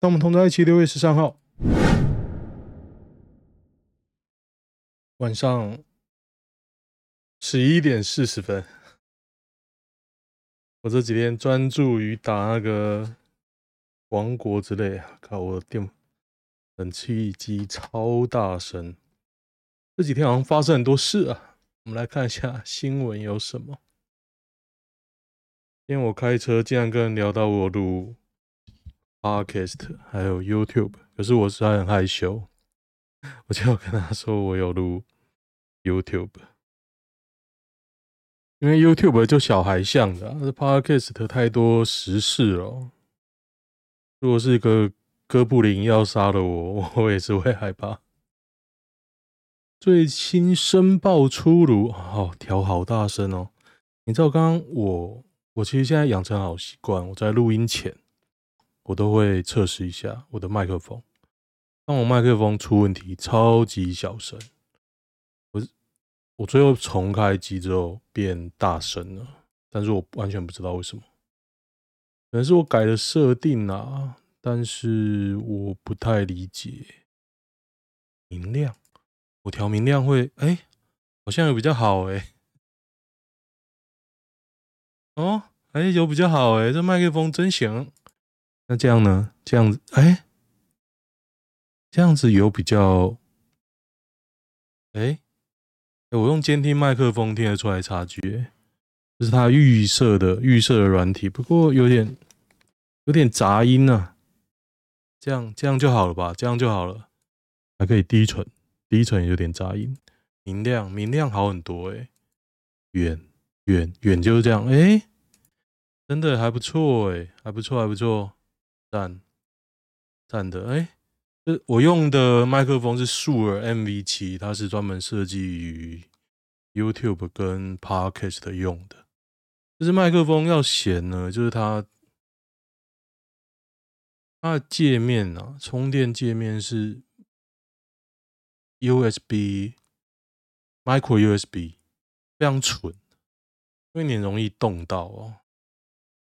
那我们同在一起，六月十三号晚上十一点四十分。我这几天专注于打那个王国之类啊，靠我的电冷气机超大声。这几天好像发生很多事啊，我们来看一下新闻有什么。今天我开车竟然跟人聊到我录。Podcast 还有 YouTube，可是我实在很害羞，我就跟他说我有录 YouTube，因为 YouTube 就小孩像的，这 Podcast 太多时事了。如果是一个哥布林要杀了我，我也是会害怕。最新申报出炉，哦，调好大声哦！你知道刚刚我，我其实现在养成好习惯，我在录音前。我都会测试一下我的麦克风，当我麦克风出问题，超级小声。我我最后重开机之后变大声了，但是我完全不知道为什么，可能是我改了设定啊，但是我不太理解。明亮，我调明亮会，哎、欸，好像有比较好哎、哦，哎、欸，有比较好哎、欸，这麦克风真行。那这样呢？这样子，哎、这样子有比较，哎、我用监听麦克风听得出来差距，这是它预设的预设的软体，不过有点有点杂音呢、啊。这样这样就好了吧？这样就好了，还可以低沉，低沉有点杂音，明亮明亮好很多、欸，远远远就是这样，哎、真的还不错，哎，还不错，还不错。赞赞的哎，这我用的麦克风是树尔 MV7，它是专门设计于 YouTube 跟 Podcast 用的。就是麦克风要闲呢，就是它它的界面啊，充电界面是 USB Micro USB，非常蠢，因为你容易动到哦。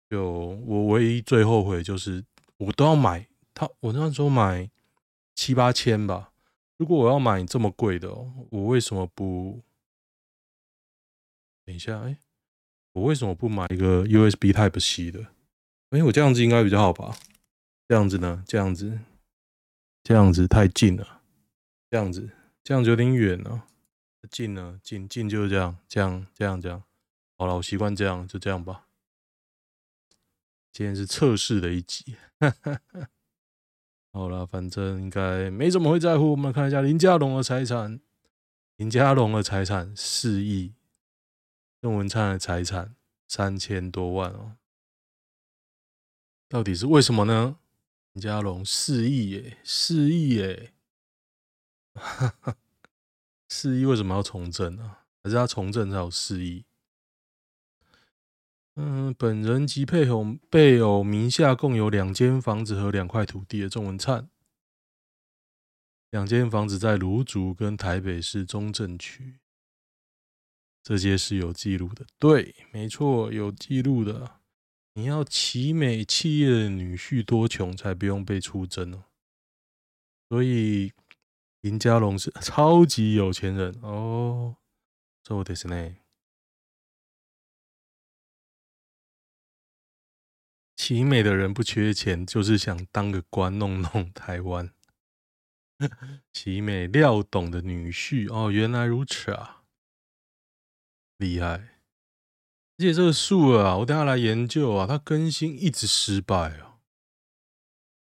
就我唯一最后悔就是。我都要买它，我那时候买七八千吧。如果我要买这么贵的，我为什么不？等一下，哎，我为什么不买一个 USB Type C 的？哎，我这样子应该比较好吧？这样子呢？这样子，这样子太近了。这样子，这样子有点远了。近了，近近就是这样，这样，这样，这样。好了，我习惯这样，就这样吧。今天是测试的一集，好了，反正应该没怎么会在乎。我们来看一下林家龙的财产，林家龙的财产四亿，郑文灿的财产三千多万哦，到底是为什么呢？林家龙四亿耶，四亿耶，四亿为什么要从政呢？还是他从政才有四亿？嗯，本人及配偶配偶名下共有两间房子和两块土地的郑文灿，两间房子在芦竹跟台北市中正区，这些是有记录的。对，没错，有记录的。你要奇美企业的女婿多穷才不用被出征哦。所以林佳龙是超级有钱人哦。そうですね。 奇美的人不缺钱，就是想当个官弄弄台湾。奇美廖董的女婿哦，原来如此啊，厉害！而且这个树啊，我等下来研究啊，它更新一直失败啊，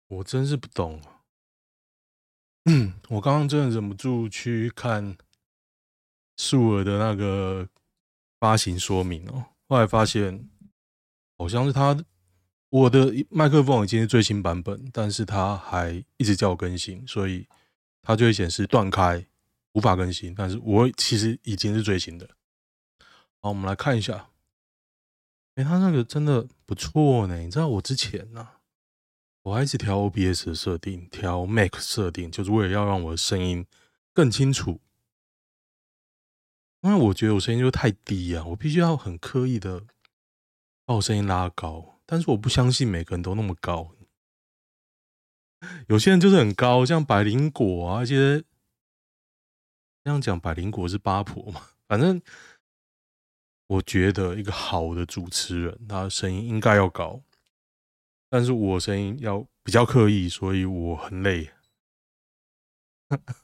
我真是不懂啊。嗯，我刚刚真的忍不住去看树儿的那个发行说明哦，后来发现好像是他。我的麦克风已经是最新版本，但是它还一直叫我更新，所以它就会显示断开，无法更新。但是我其实已经是最新的。好，我们来看一下。哎，它那个真的不错呢。你知道我之前呢、我还一直调 OBS 的设定，调 Mac 设定，就是为了要让我的声音更清楚。因为我觉得我声音就太低啊，我必须要很刻意的把我声音拉高。但是我不相信每个人都那么高，有些人就是很高，像百灵果啊，一些这样讲，百灵果是八婆嘛。反正我觉得一个好的主持人，他的声音应该要高，但是我声音要比较刻意，所以我很累。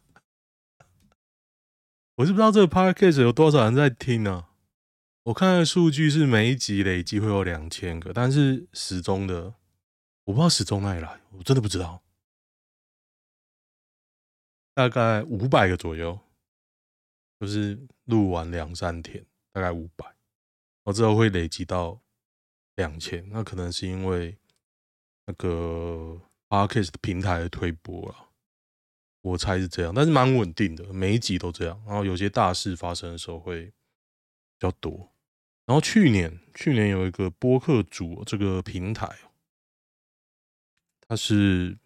我是不知道这个 podcast 有多少人在听呢、我看的数据是每一集累计会有两千个，但是时钟的我不知道时钟哪里来，我真的不知道。大概五百个左右，就是录完两三天，大概五百，然后之后会累积到两千。那可能是因为那个 Podcast 平台的推播了，我猜是这样。但是蛮稳定的，每一集都这样。然后有些大事发生的时候会比较多。然后去年，去年有一个播客主这个平台，它是。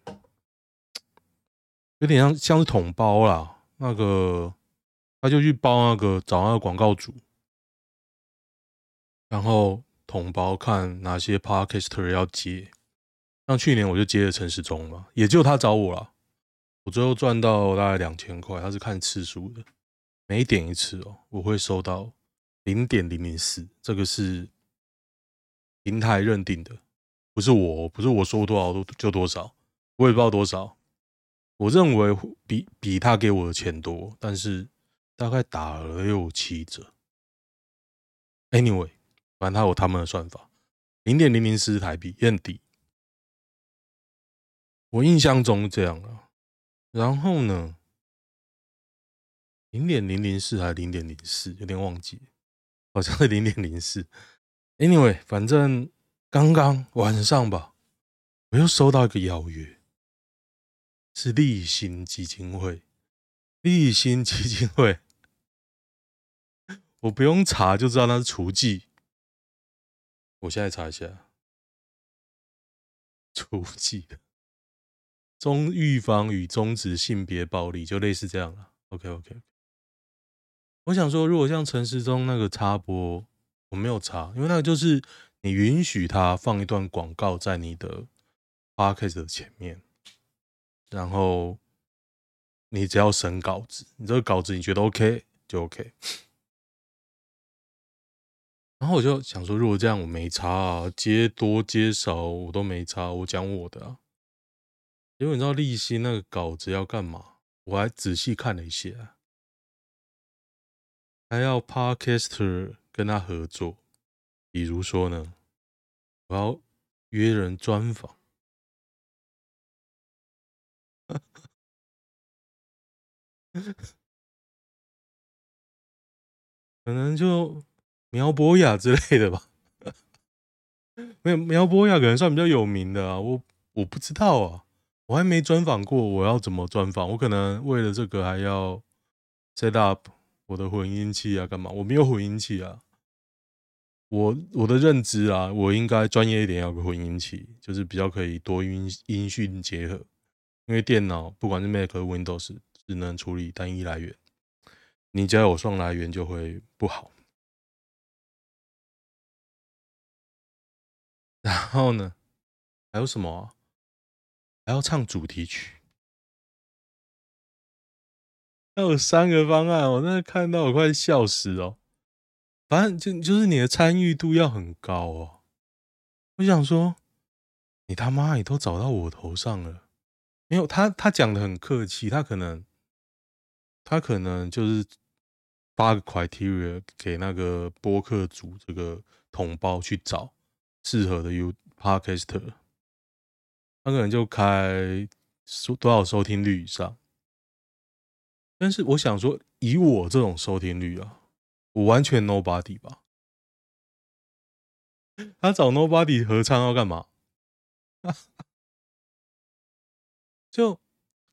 有点像像是统包啦，那个他就去包那个找那个广告主，然后统包看哪些 podcaster 要接。像去年我就接了陈时中嘛，也就他找我了，我最后赚到大概两千块。他是看次数的，每点一次哦，我会收到零点零零四，这个是平台认定的，不是我，不是我说多少就多少，我也不知道多少。我认为比比他给我的钱多，但是大概打了六七折。Anyway，反正他有他们的算法，零点零零四台币也很低。我印象中这样啊。然后呢，零点零零四还是零点零四，有点忘记，好像是零点零四。Anyway，反正刚刚晚上吧，我又收到一个邀约。是立新基金会，立新基金会，我不用查就知道那是厨妓。我现在查一下，厨妓的，中预防与终止性别暴力，就类似这样了。OK OK，我想说，如果像陈时中那个插播，我没有插，因为那个就是你允许他放一段广告在你的 podcast 的前面。然后你只要审稿子，你这个稿子你觉得 OK 就 OK。然后我就想说，如果这样我没插啊，接多接少我都没插，我讲我的啊。因为你知道立新那个稿子要干嘛？我还仔细看了一些，还要 Podcaster 跟他合作，比如说呢，我要约人专访。可能就苗博雅之类的吧，没有苗博雅可能算比较有名的啊，我我不知道啊，我还没专访过，我要怎么专访？我可能为了这个还要 set up 我的混音器啊，干嘛？我没有混音器啊，我我的认知啊，我应该专业一点，要个混音器，就是比较可以多音音讯结合，因为电脑不管是 Mac 和 Windows 只能处理单一来源。你只要有双来源就会不好。然后呢，还有什么啊？还要唱主题曲，还有三个方案，我那看到我快笑死哦。反正就就是你的参与度要很高哦。我想说，你他妈也都找到我头上了。没有他，他讲的很客气，他可能，他可能就是。发个 criteria 给那个播客组这个同胞去找适合的 U podcaster，他可能就开收多少收听率以上。但是我想说，以我这种收听率啊，我完全 nobody 吧。他找 nobody 合唱要干嘛？就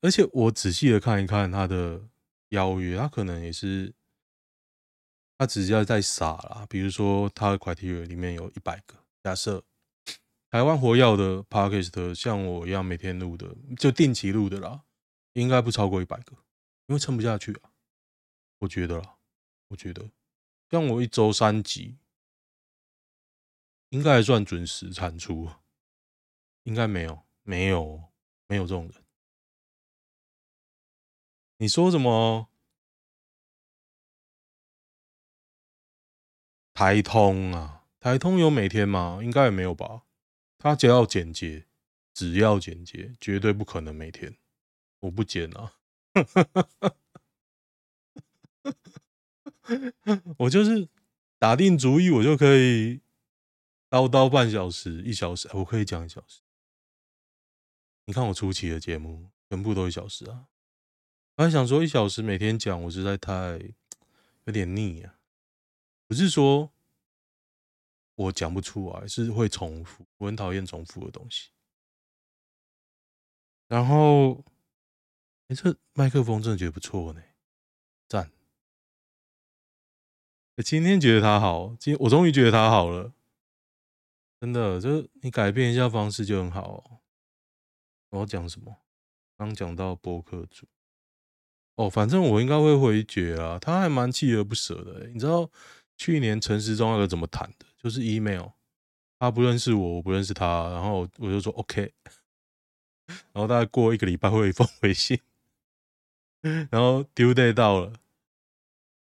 而且我仔细的看一看他的邀约，他可能也是。他只是要在撒啦，比如说他的 criteria 里面有一百个，假设台湾活跃的 podcast 像我一样每天录的，就定期录的啦，应该不超过一百个，因为撑不下去啊，我觉得啦，我觉得像我一周三集，应该还算准时产出，应该没有，没有，没有这种人，你说什么？台通啊，台通有每天吗？应该也没有吧。他只要剪接，只要剪接，绝对不可能每天。我不剪啊，我就是打定主意，我就可以叨叨半小时、一小时，我可以讲一小时。你看我初期的节目，全部都一小时啊。我还想说一小时每天讲，我实在太有点腻啊。不是说我讲不出来，是会重复，我很讨厌重复的东西。然后，这麦克风真的觉得不错呢，赞。今天觉得它好，今我终于觉得它好了，真的，就你改变一下方式就很好。我要讲什么？刚讲到播客主。哦，反正我应该会回绝啊。他还蛮锲而不舍的。你知道去年陈时中那个怎么谈的？就是 email，他不认识我，我不认识他，然后我就说 OK，然后大概过一个礼拜会有一封回信，然后 due day 到了，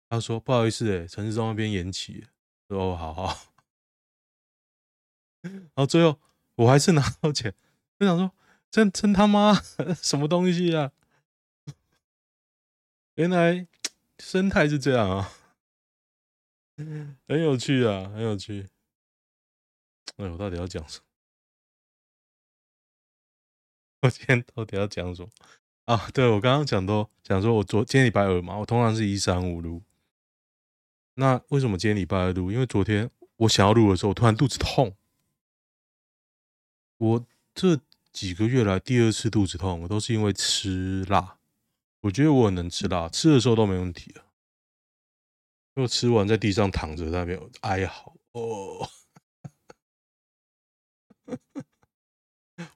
他说不好意思，哎，陈时中那边延期了，说哦，好好，然后最后我还是拿到钱，我想说真真他妈什么东西啊？原来生态是这样啊，很有趣啊，很有趣。哎，我到底要讲什么？我今天到底要讲什么啊？对，我刚刚讲都讲说，我昨今天礼拜二嘛，我通常是一三五录。那为什么今天礼拜二录？因为昨天我想要录的时候，我突然肚子痛。我这几个月来第二次肚子痛，我都是因为吃辣。我觉得我很能吃辣，吃的时候都没问题啊。我吃完在地上躺着，那边哀嚎哦。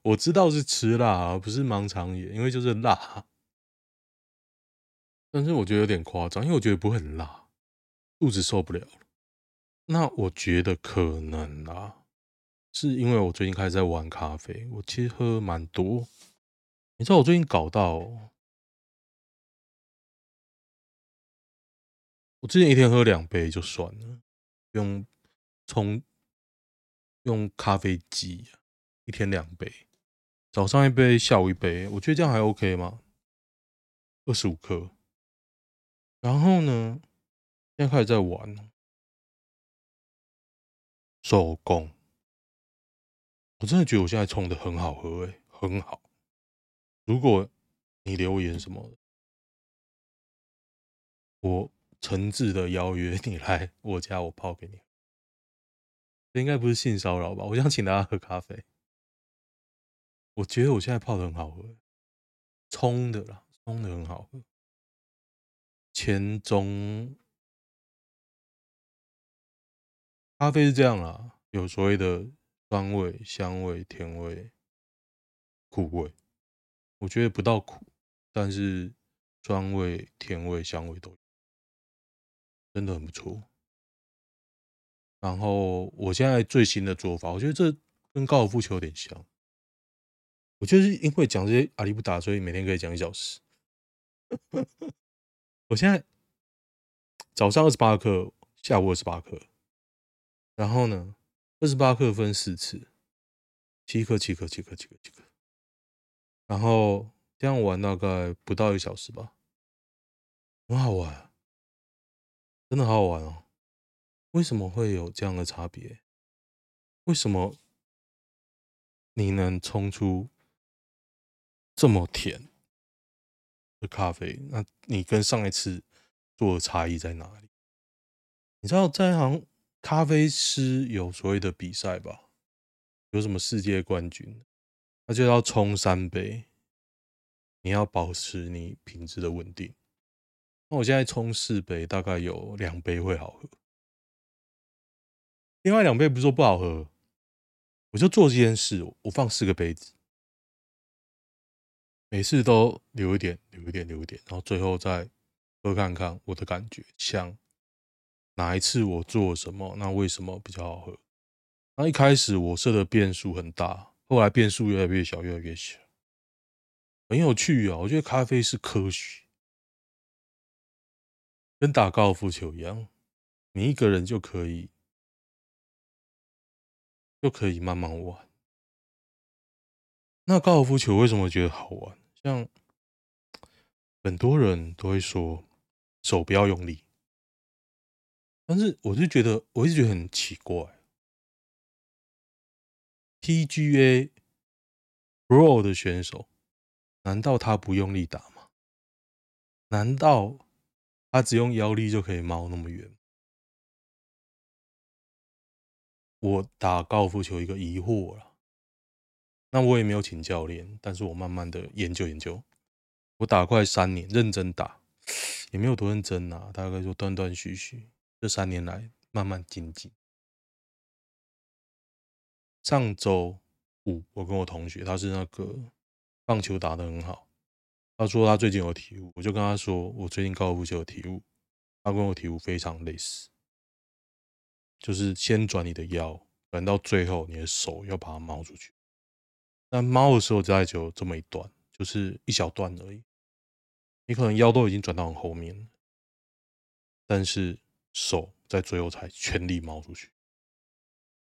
我知道是吃辣，不是盲肠炎，因为就是辣。但是我觉得有点夸张，因为我觉得不会很辣，肚子受不了。那我觉得可能啊，是因为我最近开始在玩咖啡，我其实喝蛮多。你知道我最近搞到。我之前一天喝两杯就算了，用冲用咖啡机，一天两杯，早上一杯，下午一杯，我觉得这样还 OK 吗？二十五克。然后呢，现在开始在玩手工，我真的觉得我现在冲的很好喝，哎，很好。如果你留言什么，我。诚挚的邀约你来我家，我泡给你。这应该不是性骚扰吧？我想请大家喝咖啡。我觉得我现在泡的很好喝，冲的啦，冲的很好喝。前中咖啡是这样啦，有所谓的酸味、香味、甜味、苦味。我觉得不到苦，但是酸味、甜味、香味都有。真的很不错。然后我现在最新的做法，我觉得这跟高尔夫球有点像。我就是因为讲这些阿里不达，所以每天可以讲一小时。我现在早上二十八克，下午二十八克。然后呢，二十八克分四次，七克、七克、七克、七克、七克。然后这样玩大概不到一小时吧，很好玩。真的好好玩哦！为什么会有这样的差别？为什么你能冲出这么甜的咖啡？那你跟上一次做的差异在哪里？你知道在行咖啡师有所谓的比赛吧？有什么世界冠军？那就要冲三杯，你要保持你品质的稳定。那我现在冲四杯，大概有两杯会好喝，另外两杯不是说不好喝，我就做这件事，我放四个杯子，每次都留一点，留一点，留一点，然后最后再喝看看我的感觉，像哪一次我做什么，那为什么比较好喝？那一开始我设的变数很大，后来变数越来越小，越来越小，很有趣啊！我觉得咖啡是科学。跟打高尔夫球一样，你一个人就可以，就可以慢慢玩。那高尔夫球为什么觉得好玩？像很多人都会说手不要用力，但是我就觉得，我一直觉得很奇怪。PGA Pro 的选手，难道他不用力打吗？难道他只用腰力就可以猫那么远？我打高尔夫球一个疑惑了，那我也没有请教练，但是我慢慢的研究研究，我打快三年，认真打，也没有多认真啊，大概就断断续续，这三年来慢慢精进。上周五，我跟我同学，他是那个棒球打得很好。他说他最近有体悟，我就跟他说我最近高尔夫球有体悟。他跟我体悟非常类似，就是先转你的腰，转到最后你的手要把它猫出去。但猫的时候大概只有这么一段，就是一小段而已。你可能腰都已经转到很后面了，但是手在最后才全力猫出去。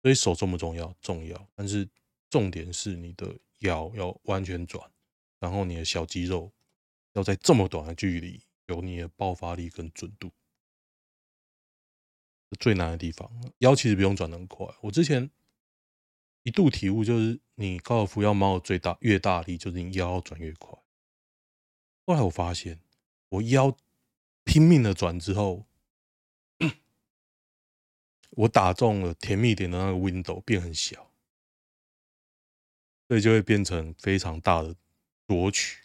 所以手重不重要？重要，但是重点是你的腰要完全转，然后你的小肌肉要在这么短的距离有你的爆发力跟准度，最难的地方。腰其实不用转得很快。我之前一度体悟就是，你高尔夫要猫最大越大力，就是你腰要转越快。后来我发现，我腰拼命的转之后。我打中了甜蜜点的那个 window 变很小，所以就会变成非常大的夺取。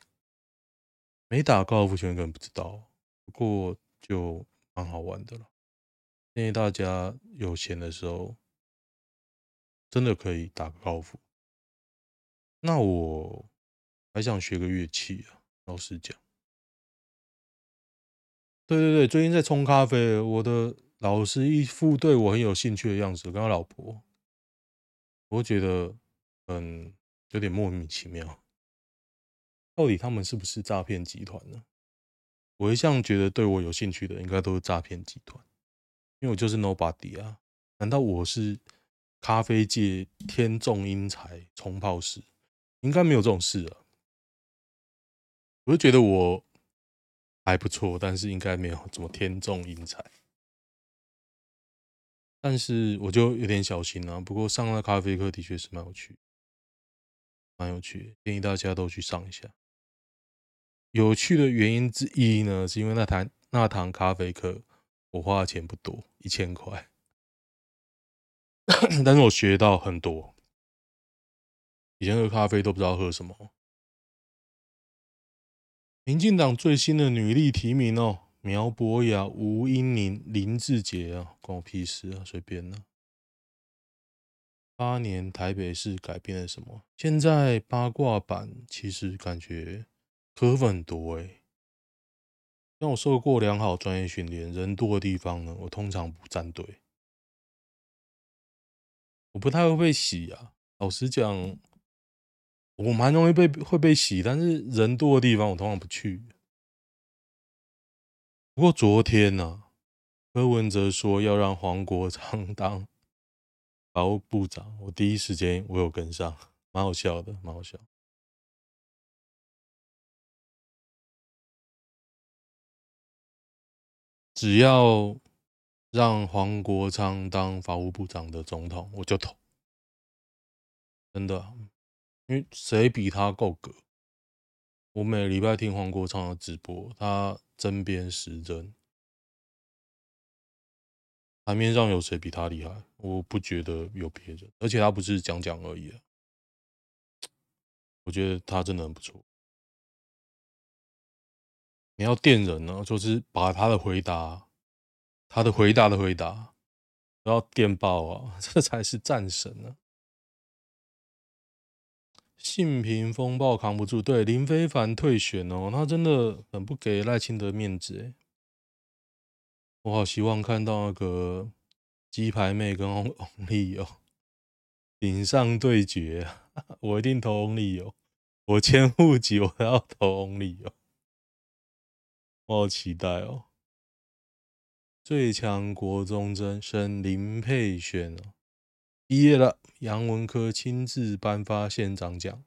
没打高尔夫球根本不知道，不过就蛮好玩的了。建议大家有闲的时候，真的可以打个高尔夫。那我还想学个乐器啊，老实讲。对对对，最近在冲咖啡，我的。老师一副对我很有兴趣的样子，跟他老婆，我觉得嗯有点莫名其妙。到底他们是不是诈骗集团呢？我一向觉得对我有兴趣的应该都是诈骗集团，因为我就是 nobody 啊。难道我是咖啡界天纵英才冲泡师？应该没有这种事啊。我就觉得我还不错，但是应该没有这么天纵英才。但是我就有点小心啊。不过上了咖啡课的确是蛮有趣，蛮有趣，建议大家都去上一下。有趣的原因之一呢，是因为那堂那堂咖啡课我花的钱不多，一千块，但是我学到很多。以前喝咖啡都不知道喝什么。民进党最新的女力提名哦。苗博雅、吴英宁、林志杰啊，关我屁事啊，随便呢、八年台北市改变了什么？现在八卦版其实感觉科粉多诶、欸。像我受过良好专业训练，人多的地方呢，我通常不站队。我不太会被洗啊，老实讲，我蛮容易被会被洗，但是人多的地方我通常不去。不过昨天呢、啊，柯文哲说要让黄国昌 当法务部长，我第一时间我有跟上，蛮好笑的，蛮好笑。只要让黄国昌当法务部长的总统，我就投。真的，因为谁比他够格？我每礼拜听黄国昌的直播，他。针砭时政，台面上有谁比他厉害？我不觉得有别人，而且他不是讲讲而已啊。我觉得他真的很不错。你要电人呢，就是把他的回答，他的回答的回答，都要电爆啊，这才是战神呢。性平风暴扛不住，对林非凡退选哦，他真的很不给赖清德面子诶。我好希望看到那个鸡排妹跟翁立友 顶上对决，我一定投翁立友，我千户籍我要投翁立友，我好期待哦。最强国中生林佩璇哦，毕业了，杨文科亲自颁发县长奖。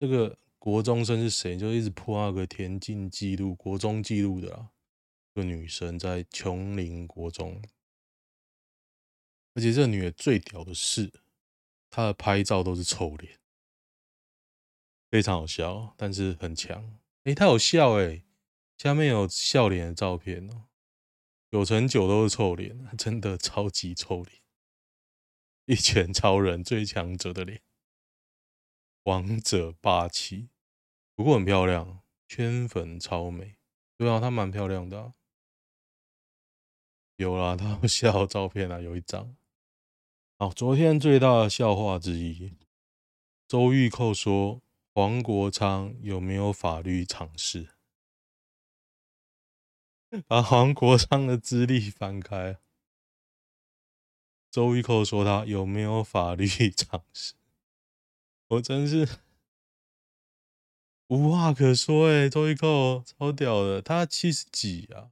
这个国中生是谁？就一直破那个田径纪录、国中纪录的啊，一个女生在琼林国中。而且这女的最屌的是，她的拍照都是臭脸，非常好笑，但是很强。诶，她有笑诶，下面有笑脸的照片哦，九成九都是臭脸，真的超级臭脸，一拳超人最强者的脸，王者霸气，不过很漂亮，圈粉超美，对啊，她蛮漂亮的。有啦，她笑照片啊，有一张。好，昨天最大的笑话之一，周玉蔻说黄国昌有没有法律常识？把黄国昌的资历翻开，周玉蔻说他有没有法律常识？我真是无话可说哎，周玉蔻超屌的，他七十几啊，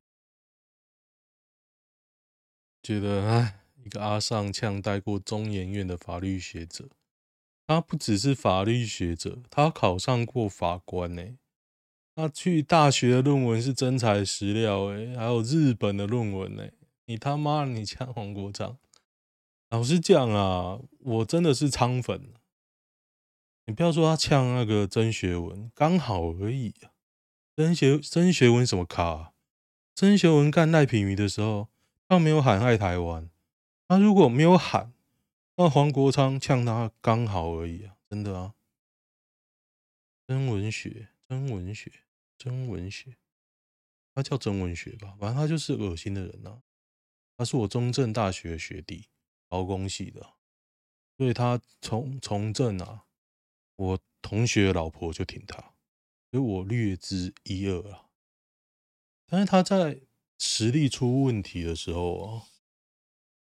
觉得哎。一个阿上呛带过中研院的法律学者，他不只是法律学者，他考上过法官呢。他去大学的论文是真材实料诶，还有日本的论文呢。你他妈你呛黄国昌？老实讲啊，我真的是昌粉。你不要说他呛那个曾学文，刚好而已啊。曾学曾学文什么咖？曾学文干赖品鱼的时候，他没有喊爱台湾。他如果没有喊，那黄国昌呛他刚好而已啊，真的啊。曾文学，真文学，真文学，他叫真文学吧，反正他就是恶心的人啊。他是我中正大学的学弟，劳工系的，所以他从从政啊，我同学老婆就挺他，所以我略知一二啊。但是他在实力出问题的时候啊。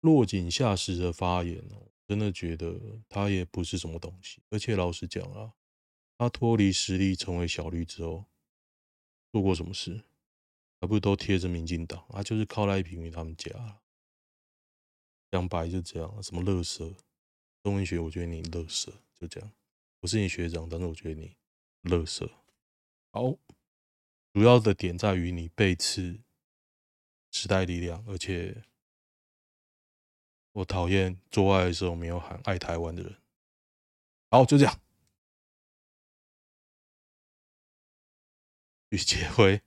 落井下石的发言哦，真的觉得他也不是什么东西。而且老实讲啊，他脱离实力成为小绿之后，做过什么事？还不是都贴着民进党？啊，就是靠赖品妤他们家。讲白就这样，什么乐色？中文学，我觉得你乐色，就这样。我是你学长，但是我觉得你乐色。好，主要的点在于你背刺时代力量，而且。我讨厌做爱的时候没有喊爱台湾的人。好，就这样。许杰辉，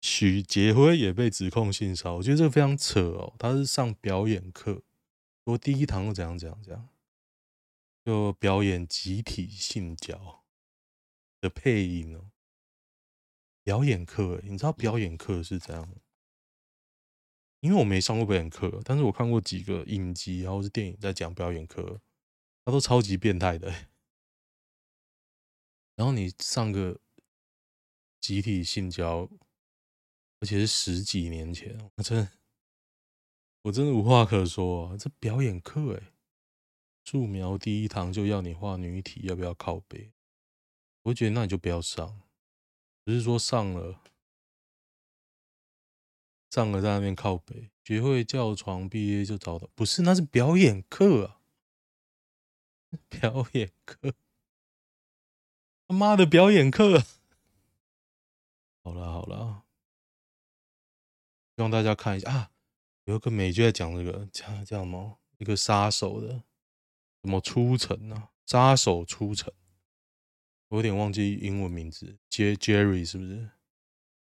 许杰辉也被指控性骚扰，我觉得这个非常扯哦。他是上表演课，我第一堂就怎样怎样怎样，就表演集体性交的配音哦。表演课，你知道表演课是怎样？因为我没上过表演课，但是我看过几个影集，然后是电影在讲表演课，他都超级变态的。然后你上个集体性交，而且是十几年前，我真的我真的无话可说啊！这表演课哎，素描第一堂就要你画女体，要不要靠背？我觉得那你就不要上，只是说上了。上了在那边靠北，学会叫床，毕业就找到，不是，那是表演课啊，表演课，他妈的表演课，好了好了，希望大家看一下啊，有一个美剧在讲这个，叫叫什么？一个杀手的，什么出城啊？杀手出城，我有点忘记英文名字，J Jerry 是不是？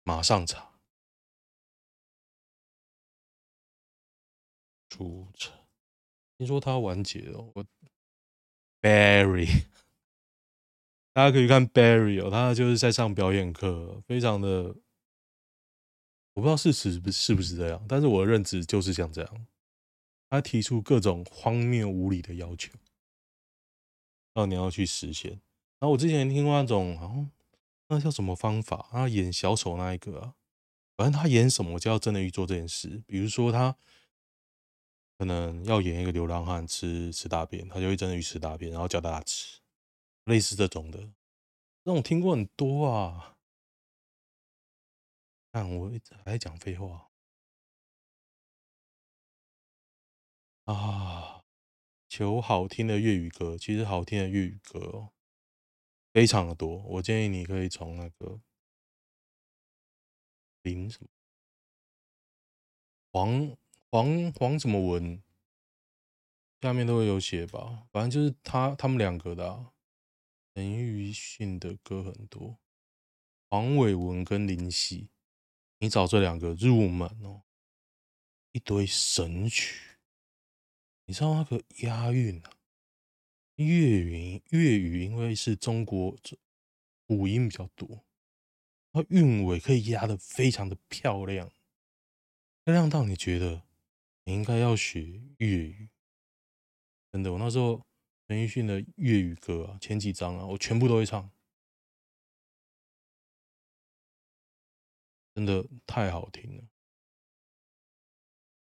马上查。出城，听说他完结了。我 Barry，大家可以看 Barry 哦，他就是在上表演课，非常的，我不知道事实是不是不是这样，但是我的认知就是像这样。他提出各种荒谬无理的要求，然后你要去实现。然后我之前听过那种，好像那叫什么方法？他演小丑那一个啊，反正他演什么就要真的去做这件事，比如说他。可能要演一个流浪汉吃吃大便，他就会真的去吃大便，然后叫大家吃，类似这种的，这种听过很多啊。看我一直在讲废话，啊，求好听的粤语歌，其实好听的粤语歌，非常的多。我建议你可以从那个林什么黄黄黄什么文下面都会有写吧，反正就是他他们两个的，陈奕迅的歌很多，黄伟文跟林夕，你找这两个入门哦，一堆神曲。你知道那个押韵啊？粤语粤语因为是中国五音比较多，它韵尾可以押得非常的漂亮，漂亮到你觉得你应该要学粤语。真的，我那时候陈奕迅的粤语歌啊，前几张啊，我全部都会唱，真的太好听了。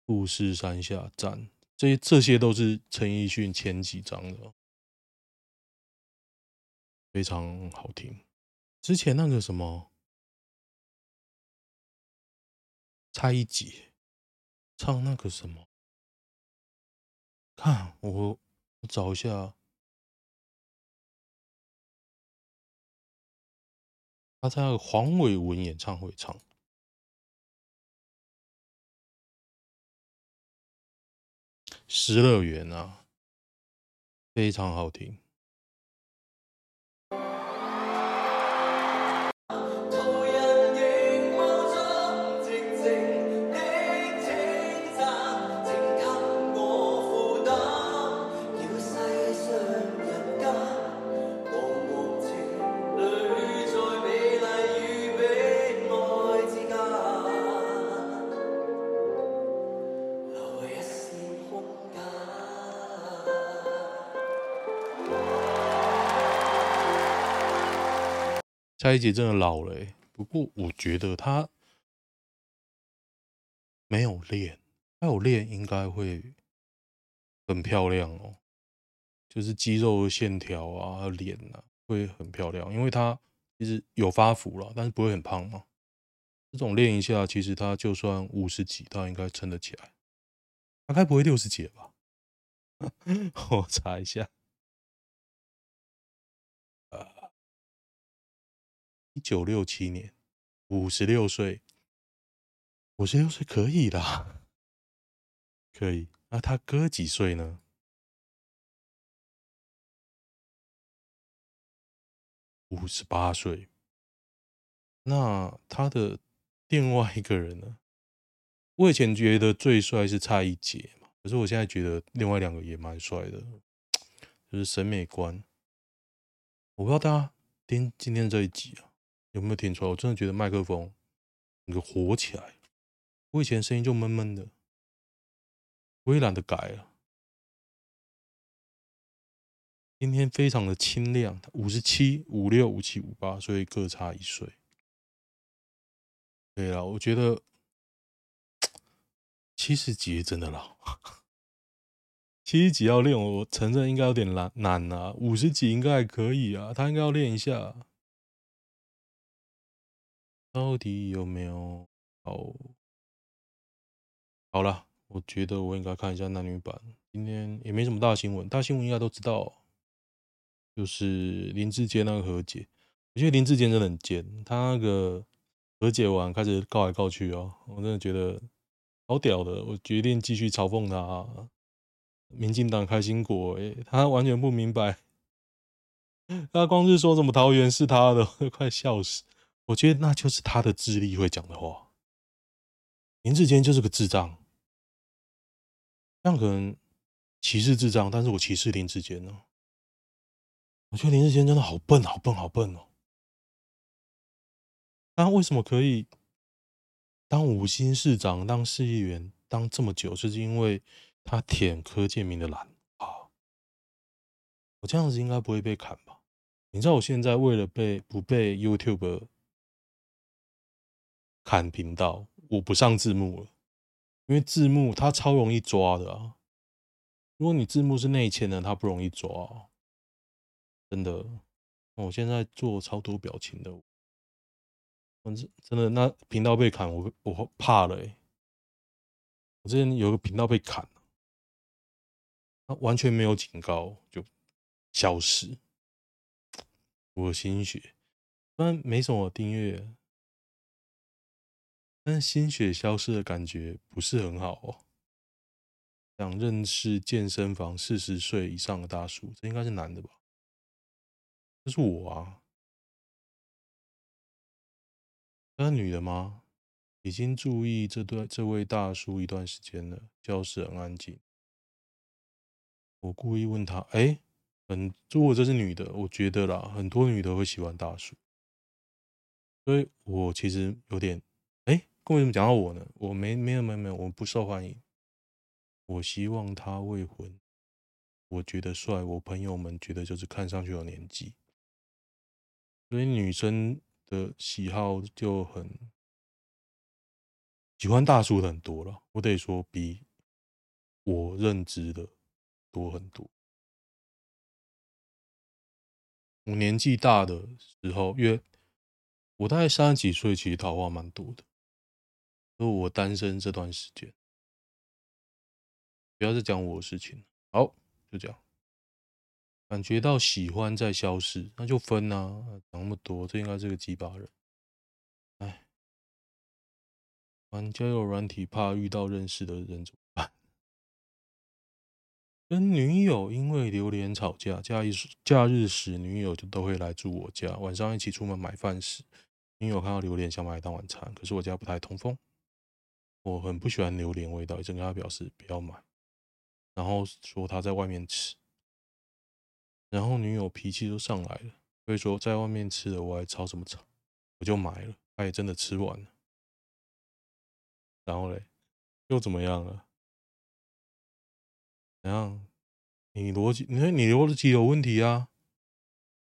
富士山下站。这些这些都是陈奕迅前几张的，非常好听。之前那个什么蔡一杰唱那个什么，看我我找一下，他在黄伟文演唱会唱。失乐园啊，非常好听。蔡依姐真的老了，欸，不过我觉得她没有练，她有练应该会很漂亮哦，就是肌肉的线条啊、脸啊会很漂亮，因为她其实有发福了，但是不会很胖嘛。这种练一下，其实她就算五十几，她应该撑得起来。她该不会六十几吧？我查一下。一九六七年，五十六岁，五十六岁可以啦，可以。那他哥几岁呢？五十八岁。那他的另外一个人呢？我以前觉得最帅是蔡一杰嘛，可是我现在觉得另外两个也蛮帅的，就是审美观。我不知道大家听今天这一集啊。有没有听出来？我真的觉得麦克风那个火起来。我以前声音就闷闷的，我也懒得改了。今天非常的清亮，五十七、五六、五七、五八，所以各差一岁。对了，我觉得七十几真的老，七十几要练，我承认应该有点难难啊。五十几应该还可以啊，他应该要练一下。到底有没有好？好了，我觉得我应该看一下男女版。今天也没什么大新闻，大新闻应该都知道，就是林志坚那个和解。我觉得林志坚真的很贱，他那个和解完开始告来告去哦，我真的觉得好屌的。我决定继续嘲讽他，民进党开心果，诶，他完全不明白，他光是说什么桃园是他的，快笑死。我觉得那就是他的智力会讲的话。林志坚就是个智障，这样可能歧视智障，但是我歧视林志坚呢。我觉得林志坚真的好笨，好笨，好笨哦。他为什么可以当五星市长、当市议员当这么久？就是因为他舔柯建铭的蓝啊。我这样子应该不会被砍吧？你知道我现在为了被不被 YouTube 砍频道，我不上字幕了，因为字幕它超容易抓的啊。如果你字幕是内嵌的，它不容易抓，真的。我现在做超多表情的，反正真的那频道被砍，我我怕了欸。我之前有个频道被砍，他完全没有警告就消失，我心血，虽然没什么订阅，但心血消失的感觉不是很好哦。想认识健身房四十岁以上的大叔，这应该是男的吧？这是我啊，那是女的吗？已经注意这对这位大叔一段时间了，教室很安静。我故意问他：“哎，很，如果这是女的，我觉得啦，很多女的会喜欢大叔，所以我其实有点……为什么讲到我呢？我没没有没有没有，我不受欢迎。我希望他未婚，我觉得帅，我朋友们觉得就是看上去有年纪，所以女生的喜好就很。”喜欢大叔的很多了，我得说比我认知的多很多。我年纪大的时候，因为我大概三十几岁，其实桃花蛮多的。就我单身这段时间，不要再讲我的事情。好，就这样。感觉到喜欢在消失，那就分啊！讲那么多，这应该是个鸡巴人。哎玩交友软体，怕遇到认识的人怎么办？跟女友因为榴莲吵架，假日假日时女友就都会来住我家。晚上一起出门买饭时，女友看到榴莲想买当晚餐，可是我家不太通风，我很不喜欢榴莲味道，一直跟他表示不要买，然后说他在外面吃，然后女友脾气都上来了，所以说在外面吃的我还吵什么吵？我就买了，他也真的吃完了。然后嘞，又怎么样了？怎样？你逻辑，你你逻辑有问题啊？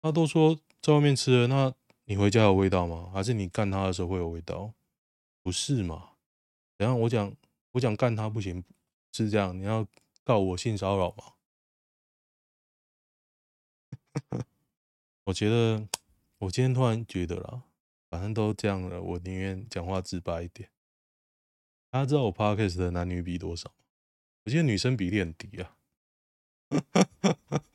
他都说在外面吃了，那你回家有味道吗？还是你干他的时候会有味道？不是嘛？等下我讲，我讲干他不行，是这样？你要告我性骚扰吗？我觉得，我今天突然觉得啦，反正都这样了，我宁愿讲话直白一点。大家知道我 podcast 的男女比多少？我记得女生比例很低啊。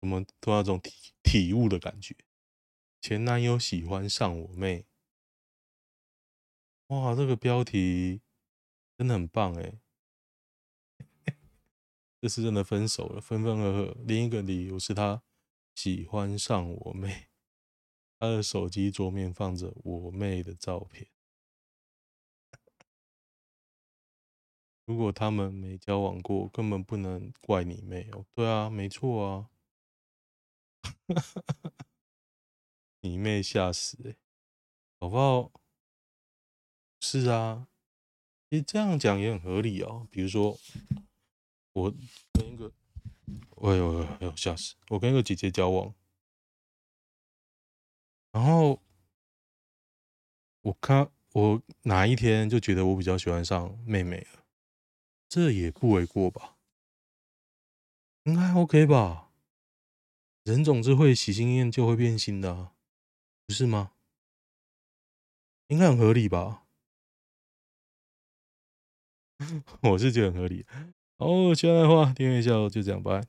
我们突然有种体体悟的感觉。前男友喜欢上我妹。哇，这个标题真的很棒哎！这是真的分手了，分分合合。另一个理由是他喜欢上我妹。他的手机桌面放着我妹的照片。如果他们没交往过，根本不能怪你妹哦。对啊，没错啊。你妹吓死欸，好不好？是啊，其实这样讲也很合理哦。比如说，我跟一个，哎呦哎呦吓死！我跟一个姐姐交往。然后我看我哪一天就觉得我比较喜欢上妹妹了，这也不为过吧？应该 OK 吧？人总是会喜新厌旧，会变心的，不是吗？应该很合理吧？我是觉得很合理。哦，现在的话，订阅一下，就这样，拜。